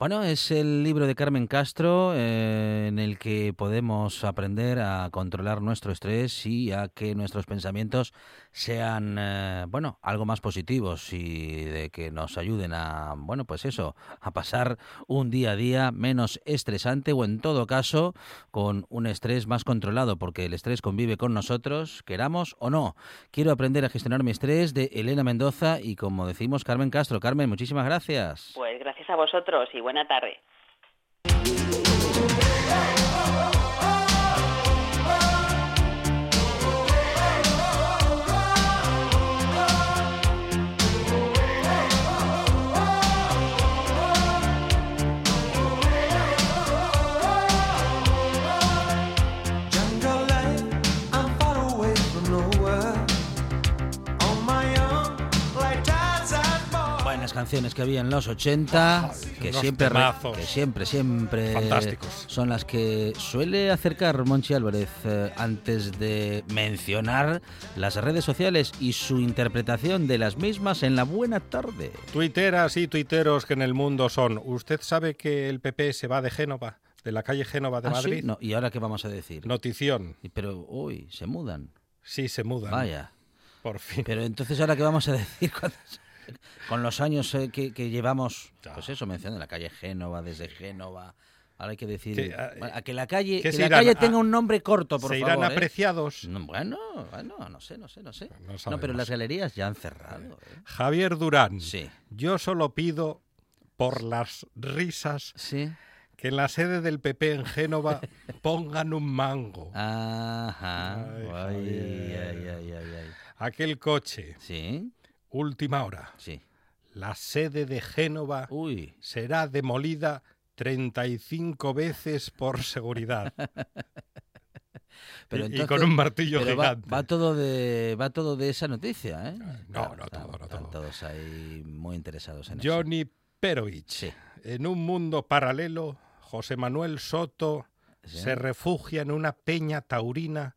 Bueno, es el libro de Carmen Castro eh, en el que podemos aprender a controlar nuestro estrés y a que nuestros pensamientos sean, eh, bueno, algo más positivos y de que nos ayuden a, bueno, pues eso, a pasar un día a día menos estresante o en todo caso con un estrés más controlado, porque el estrés convive con nosotros, queramos o no. Quiero aprender a gestionar mi estrés de Elena Mendoza y como decimos Carmen Castro. Carmen, muchísimas gracias. Pues gracias a vosotros y buena tarde. Canciones que había en los 80, que, siempre, que siempre, siempre son las que suele acercar Monchi Álvarez eh, antes de mencionar las redes sociales y su interpretación de las mismas en la buena tarde. Tuiteras y tuiteros que en el mundo son. ¿Usted sabe que el PP se va de Génova? De la calle Génova de ¿Ah, Madrid. No, ¿Y ahora qué vamos a decir? Notición. Pero, uy, se mudan. Sí, se mudan. Vaya. Por fin. Pero entonces, ¿ahora qué vamos a decir cuando con los años eh, que, llevamos, pues eso, menciona la calle Génova, desde Génova. Ahora hay que decir a, que la calle, que la calle tenga un nombre corto, por ¿se favor. irán ¿eh? apreciados? bueno, bueno, no sé, no sé, no sé. No, pero las galerías ya han cerrado. ¿eh? Javier Durán. Sí. Yo solo pido por las risas. Sí que en la sede del PP en Génova pongan un mango. Ajá. Ay, ay, ay, Aquel coche. Sí. Última hora. Sí. La sede de Génova será demolida 35 veces por seguridad. Pero y, con un martillo gigante. Va, todo de, va todo de esa noticia, ¿eh? No, no, todo, no todo. todos ahí muy interesados en Johnny Perovich. En un mundo paralelo, José Manuel Soto se refugia en una peña taurina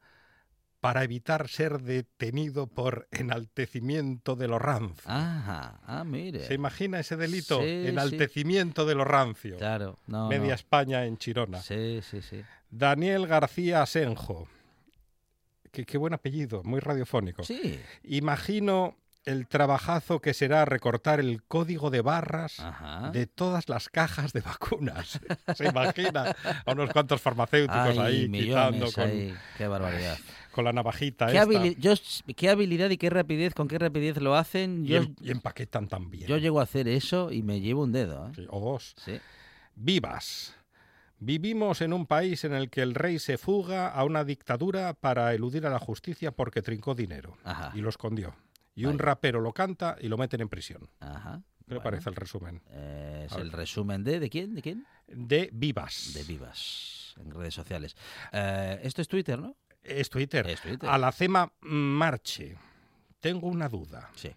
para evitar ser detenido por enaltecimiento de lo rancio. Ajá, ah, mire. ¿Se imagina ese delito? enaltecimiento de lo rancio. Claro, no. Media España en Chirona. Sí, sí, sí. Daniel García Asenjo. Qué, qué buen apellido, muy radiofónico. Sí. Imagino el trabajazo que será recortar el código de barras de todas las cajas de vacunas. ¿Se imagina? A unos cuantos farmacéuticos ahí quitando con... Qué barbaridad con la navajita. ¿Qué, ¿Qué, habilidad y qué rapidez, con qué rapidez lo hacen? Yo, y, empaquetan también. Yo llego a hacer eso y me llevo un dedo. ¿eh? Sí, Vivas. Vivimos en un país en el que el rey se fuga a una dictadura para eludir a la justicia porque trincó dinero y lo escondió. Y un rapero lo canta y lo meten en prisión. Ajá. ¿Qué le parece el resumen? es el resumen de ¿de quién? ¿De quién? De Vivas. De Vivas en redes sociales. Eh, esto es Twitter, ¿no? Es Twitter. A la CEMA Marche. Tengo una duda. Sí.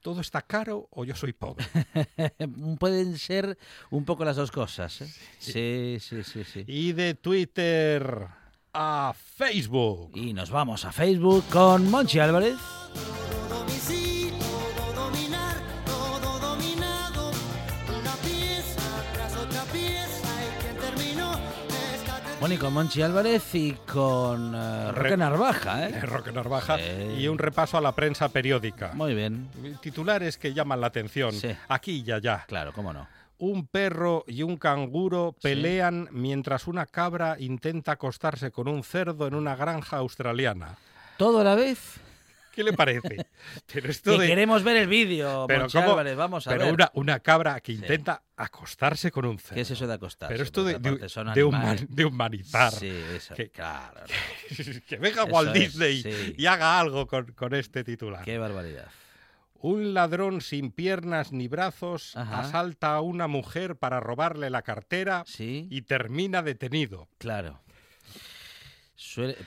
¿Todo está caro o yo soy pobre? Pueden ser un poco las dos cosas. ¿eh? Sí. sí, sí, sí, Y de Twitter a Facebook. Y nos vamos a Facebook con Monchi Álvarez. Bueno, y con Monchi Álvarez y con uh, Roque Narvaja, ¿eh? Roque Narvaja y un repaso a la prensa periódica. Muy bien. Titulares que llaman la atención. Aquí y allá. Claro, cómo no. Un perro y un canguro pelean mientras una cabra intenta acostarse con un cerdo en una granja australiana. ¿Todo a la vez? ¿Qué le parece? Pero esto queremos ver el vídeo, pero Álvarez, vamos a pero ver. Una, una cabra que intenta acostarse con un cerdo. ¿Qué es eso de acostarse? Pero esto de, de, humanizar. Sí, eso, que, claro. Que, venga Walt Disney y haga algo con, con este titular. Qué barbaridad. Un ladrón sin piernas ni brazos asalta a una mujer para robarle la cartera y termina detenido. Claro.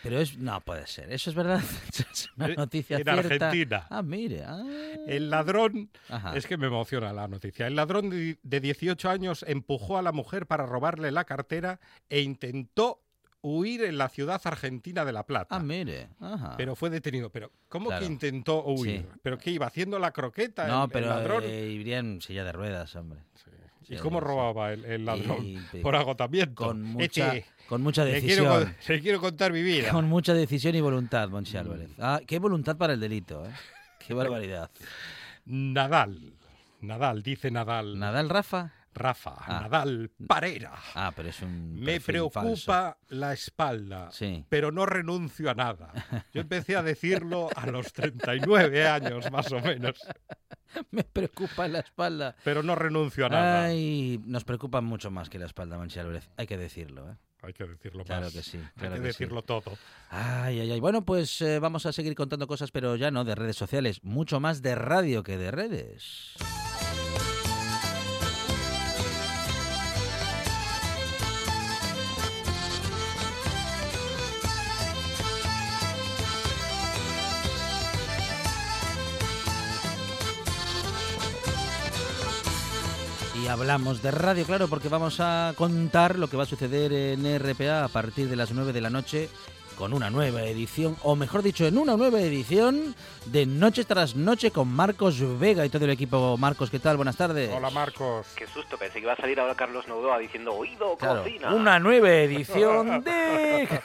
Pero es no puede ser, eso es verdad. es una eh, noticia en Argentina. Ah, mire. Ah. El ladrón, es que me emociona la noticia. El ladrón de 18 años empujó a la mujer para robarle la cartera e intentó huir en la ciudad argentina de La Plata. Ah, mire. Pero fue detenido. Pero ¿cómo que intentó huir? ¿Pero qué iba haciendo la croqueta? No, el, pero ladrón? Eh, iría en silla de ruedas, hombre. ¿Y cómo robaba el, ladrón? Por agotamiento. Con mucha, con mucha decisión. Le quiero, contar mi vida. Con mucha decisión y voluntad, Monchi Álvarez. Ah, qué voluntad para el delito, ¿eh? Qué barbaridad. Nadal. Nadal, dice Nadal. ¿Nadal, Rafa? Rafa, ah. Nadal, Parera. Ah, pero es un. Me preocupa la espalda, pero no renuncio a nada. Yo empecé a decirlo a los 39 años, más o menos. Me preocupa la espalda. Pero no renuncio a nada. Ay, nos preocupa mucho más que la espalda, Manchi Hay que decirlo, ¿eh? Hay que decirlo claro más. Que sí, Hay que, decirlo todo. Ay, ay, ay. Bueno, pues eh, vamos a seguir contando cosas, pero ya no de redes sociales. Mucho más de radio que de redes. Hablamos de radio, claro, porque vamos a contar lo que va a suceder en RPA a partir de las 9 de la noche con una nueva edición, o mejor dicho, en una nueva edición de Noche tras Noche con Marcos Vega y todo el equipo. Marcos, ¿qué tal? Buenas tardes. Hola, Marcos. Qué susto, pensé que iba a salir ahora Carlos Novoa diciendo oído, cocina. Una nueva edición de...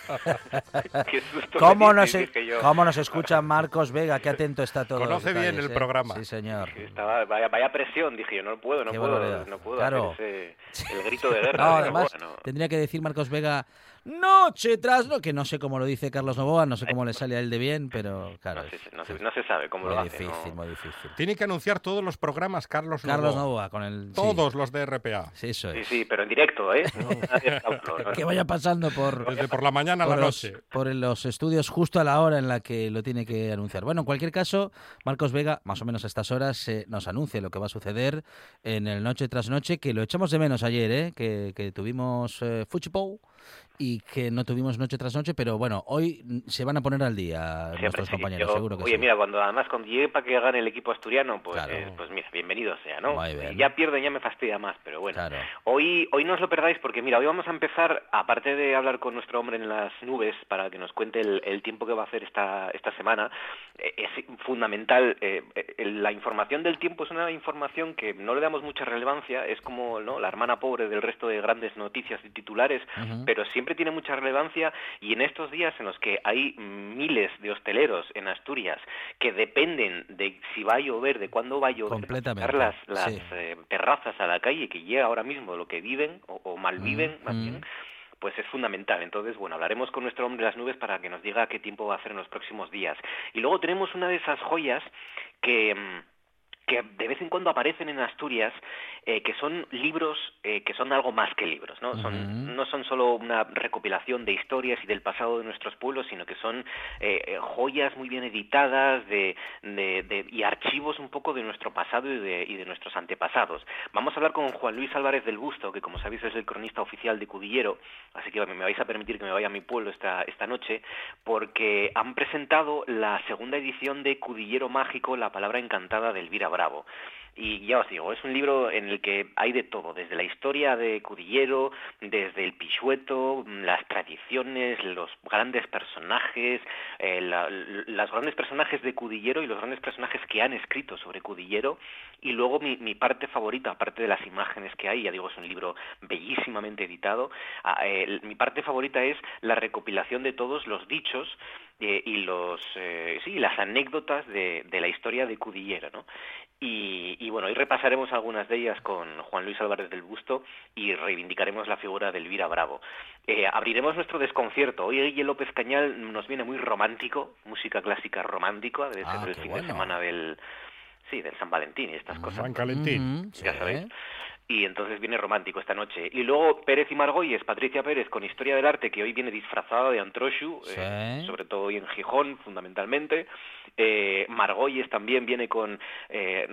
Qué susto. ¿Cómo, nos, e- ¿Cómo nos escucha Marcos Vega? Qué atento está todo. Conoce bien el ¿eh? programa. Sí, señor. Estaba, vaya, presión, dije yo, no puedo, no puedo, no puedo claro. hacer ese, el grito de guerra. No, además, tendría que decir Marcos Vega noche tras no, que no sé cómo lo dice Carlos Novoa, no sé cómo le sale a él de bien, pero claro. No, se, sabe cómo lo hace. Difícil, Muy difícil. Tiene que anunciar todos los programas Carlos Novoa. Carlos Novoa, con el... Todos los de RPA. Sí, eso es. Sí, sí, pero en directo, ¿eh? que vaya pasando por... Desde por la mañana a la noche. Por los estudios justo a la hora en la que lo tiene que anunciar. Bueno, en cualquier caso, Marcos Vega, más o menos a estas horas, eh, nos anuncia lo que va a suceder en el Noche tras Noche, que lo echamos de menos ayer, ¿eh? Que, que tuvimos eh, y que no tuvimos noche tras noche, pero bueno, hoy se van a poner al día nuestros compañeros, seguro que oye, mira, cuando además cuando llegue para que hagan el equipo asturiano, pues, eh, pues mira, bienvenido sea, ¿no? Ya pierden, ya me fastidia más, pero bueno. Hoy, hoy no os lo perdáis porque mira, hoy vamos a empezar, aparte de hablar con nuestro hombre en las nubes para que nos cuente el, tiempo que va a hacer esta, esta semana, eh, es fundamental, eh, la información del tiempo es una información que no le damos mucha relevancia, es como ¿no? la hermana pobre del resto de grandes noticias y titulares, pero siempre siempre tiene mucha relevancia y en estos días en los que hay miles de hosteleros en Asturias que dependen de si va a llover, de cuándo va a llover, las, las eh, terrazas a la calle, que llega ahora mismo lo que viven o, malviven, más bien, pues es fundamental. Entonces, bueno, hablaremos con nuestro hombre de las nubes para que nos diga qué tiempo va a hacer en los próximos días. Y luego tenemos una de esas joyas que mm, que de vez en cuando aparecen en Asturias, eh, que son libros eh, que son algo más que libros, ¿no? Son, no son solo una recopilación de historias y del pasado de nuestros pueblos, sino que son eh, joyas muy bien editadas de, de, y archivos un poco de nuestro pasado y de, y de nuestros antepasados. Vamos a hablar con Juan Luis Álvarez del Busto, que como sabéis es el cronista oficial de Cudillero, así que me vais a permitir que me vaya a mi pueblo esta, esta noche, porque han presentado la segunda edición de Cudillero Mágico, la palabra encantada de Elvira Bravo. Y ya os digo, es un libro en el que hay de todo, desde la historia de Cudillero, desde el Pichueto, las tradiciones, los grandes personajes, eh, los grandes personajes de Cudillero y los grandes personajes que han escrito sobre Cudillero. Y luego mi, parte favorita, aparte de las imágenes que hay, ya digo, es un libro bellísimamente editado, mi parte favorita es la recopilación de todos los dichos eh, y los eh, sí las anécdotas de, de, la historia de Cudillero ¿no? Y, y, bueno hoy repasaremos algunas de ellas con Juan Luis Álvarez del Busto y reivindicaremos la figura de Elvira Bravo. Eh, abriremos nuestro desconcierto. Hoy Guille López Cañal nos viene muy romántico música clásica romántica debe ser ah, fin de semana del sí del San Valentín y estas cosas. San Valentín. Ya sabéis y entonces viene romántico esta noche. Y luego Pérez y Margolles, Patricia Pérez con Historia del Arte, que hoy viene disfrazada de Antroshu, eh, sobre todo hoy en Gijón, fundamentalmente. Eh, Margolles también viene con eh,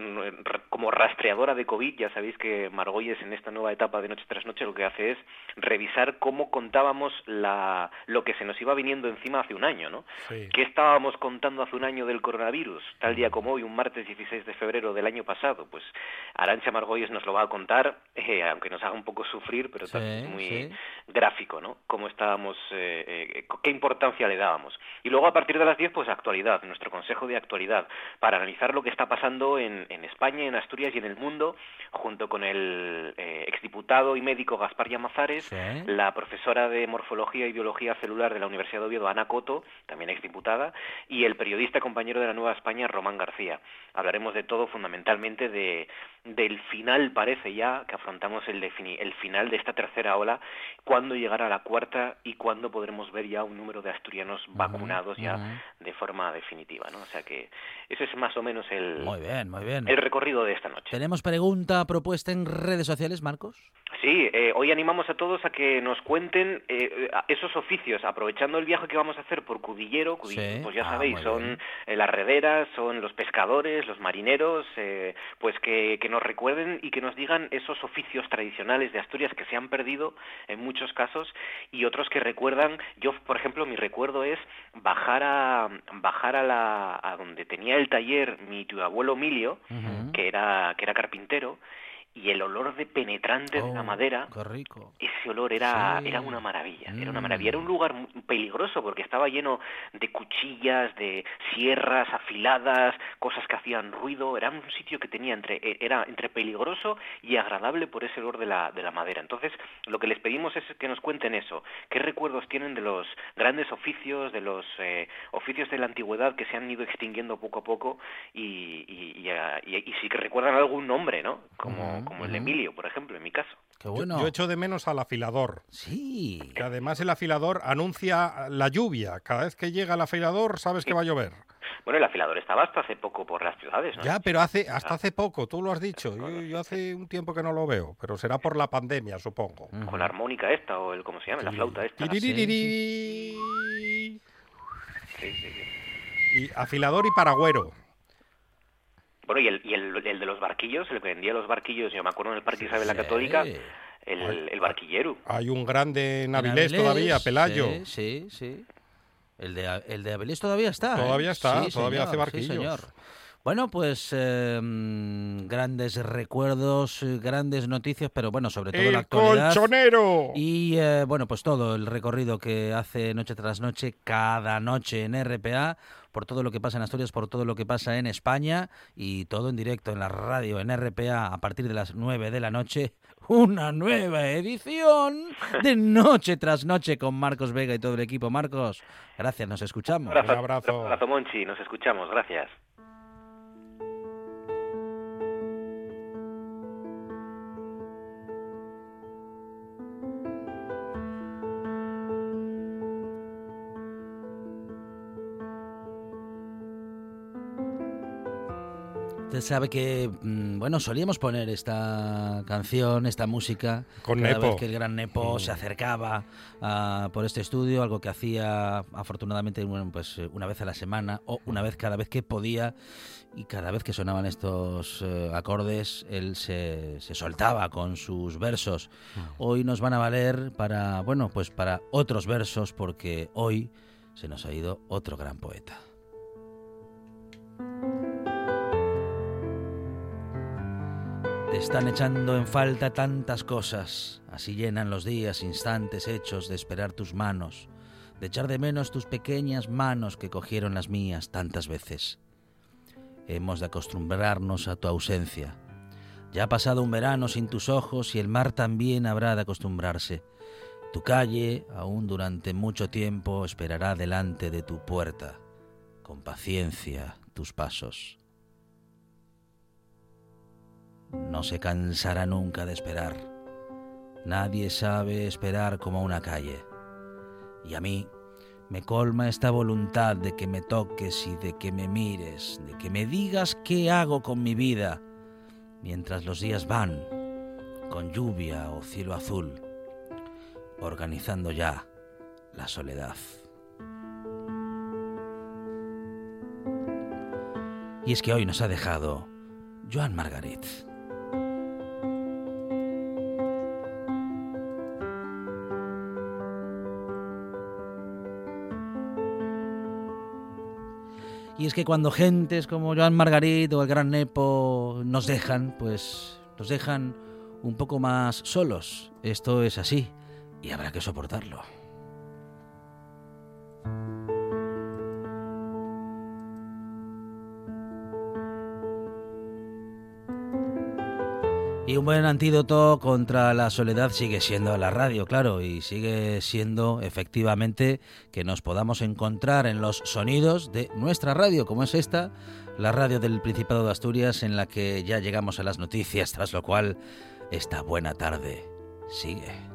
como rastreadora de COVID. Ya sabéis que Margolles en esta nueva etapa de Noche tras Noche lo que hace es revisar cómo contábamos la, lo que se nos iba viniendo encima hace un año, ¿no? ¿Qué estábamos contando hace un año del coronavirus? Tal día como hoy, un martes 16 de febrero del año pasado. Pues Arancha Margolles nos lo va a contar eh, aunque nos haga un poco sufrir, pero también es muy gráfico, ¿no? Cómo estábamos, eh, eh, qué importancia le dábamos. Y luego a partir de las 10, pues actualidad, nuestro consejo de actualidad, para analizar lo que está pasando en, en España, en Asturias y en el mundo, junto con el exdiputado y médico Gaspar Llamazares, la profesora de Morfología y Biología Celular de la Universidad de Oviedo, Ana Coto, también exdiputada, y el periodista compañero de la Nueva España, Román García. Hablaremos de todo, fundamentalmente de, del final, parece ya, que afrontamos el, el final de esta tercera ola, cuándo llegará la cuarta y cuándo podremos ver ya un número de asturianos vacunados ya de forma definitiva, ¿no? O sea que ese es más o menos el, muy bien, muy bien. el recorrido de esta noche. ¿Tenemos pregunta propuesta en redes sociales, Marcos? Sí, eh, hoy animamos a todos a que nos cuenten eh, esos oficios, aprovechando el viaje que vamos a hacer por Cudillero, pues ya ah, sabéis, son eh, las rederas, son los pescadores, los marineros, pues que, que nos recuerden y que nos digan esos oficios tradicionales de Asturias que se han perdido en muchos casos y otros que recuerdan, yo por ejemplo mi recuerdo es bajar a bajar a la a donde tenía el taller mi tío abuelo Emilio, que era que era carpintero y el olor de penetrante de la oh, madera, ese olor era, era una maravilla, era una maravilla, era un mm. lugar peligroso porque estaba lleno de cuchillas, de sierras afiladas, cosas que hacían ruido, era un sitio que tenía entre, e, era entre peligroso y agradable por ese olor de la, de la madera. Entonces, lo que les pedimos es que nos cuenten eso, qué recuerdos tienen de los grandes oficios, de los eh, oficios de la antigüedad que se han ido extinguiendo poco a poco y, y, y, si recuerdan algún nombre, ¿no? Como, como el de Emilio, por ejemplo, en mi caso. yo, echo de menos al afilador. Sí. Que además el afilador anuncia la lluvia. Cada vez que llega el afilador sabes que va a llover. Bueno, el afilador estaba hasta hace poco por las ciudades, ¿no? Ya, pero hace, hasta hace poco, tú lo has dicho. Yo, hace un tiempo que no lo veo, pero será por la pandemia, supongo. Con la armónica esta, o el, ¿cómo se llama? La flauta esta. Y afilador y paragüero. Bueno, y el, y el, el de los barquillos, el que vendía los barquillos, yo me acuerdo en el Parque Isabel la Católica, el, el, barquillero. Hay un grande en Avilés, todavía, Pelayo. Sí, sí, El de, el de Avilés todavía está. ¿eh? Todavía está, todavía hace barquillos. señor. Bueno, pues em, grandes recuerdos, grandes noticias, pero bueno, sobre todo el la actualidad. colchonero! Y eh, bueno, pues todo el recorrido que hace noche tras noche, cada noche en RPA, por todo lo que pasa en Asturias, por todo lo que pasa en España y todo en directo en la radio, en RPA, a partir de las 9 de la noche. Una nueva edición de Noche tras Noche con Marcos Vega y todo el equipo. Marcos, gracias, nos escuchamos. Un abrazo. Un abrazo, Monchi, nos escuchamos, gracias. Usted sabe que, mm, bueno, solíamos poner esta canción, esta música, Con cada Nepo. vez que el gran Nepo se mm. acercaba ah, por este estudio, algo que hacía afortunadamente pues, una vez a la semana o una vez cada vez que podía y cada vez que sonaban estos eh, acordes él se, se, soltaba con sus versos. Mm. Hoy nos van a valer para, bueno, pues para otros versos porque hoy se nos ha ido otro gran poeta. Te están echando en falta tantas cosas, así llenan los días, instantes hechos de esperar tus manos, de echar de menos tus pequeñas manos que cogieron las mías tantas veces. Hemos de acostumbrarnos a tu ausencia. Ya ha pasado un verano sin tus ojos y el mar también habrá de acostumbrarse. Tu calle, aún durante mucho tiempo, esperará delante de tu puerta, con paciencia, tus pasos no se cansará nunca de esperar. Nadie sabe esperar como una calle. Y a mí me colma esta voluntad de que me toques y de que me mires, de que me digas qué hago con mi vida, mientras los días van, con lluvia o cielo azul, organizando ya la soledad. Y es que hoy nos ha dejado Joan Margarit. Es que cuando gentes como Joan Margarit o el Gran Nepo nos dejan, pues nos dejan un poco más solos. Esto es así y habrá que soportarlo. Y un buen antídoto contra la soledad sigue siendo la radio, claro, y sigue siendo efectivamente que nos podamos encontrar en los sonidos de nuestra radio, como es esta, la radio del Principado de Asturias, en la que ya llegamos a las noticias, tras lo cual esta buena tarde sigue.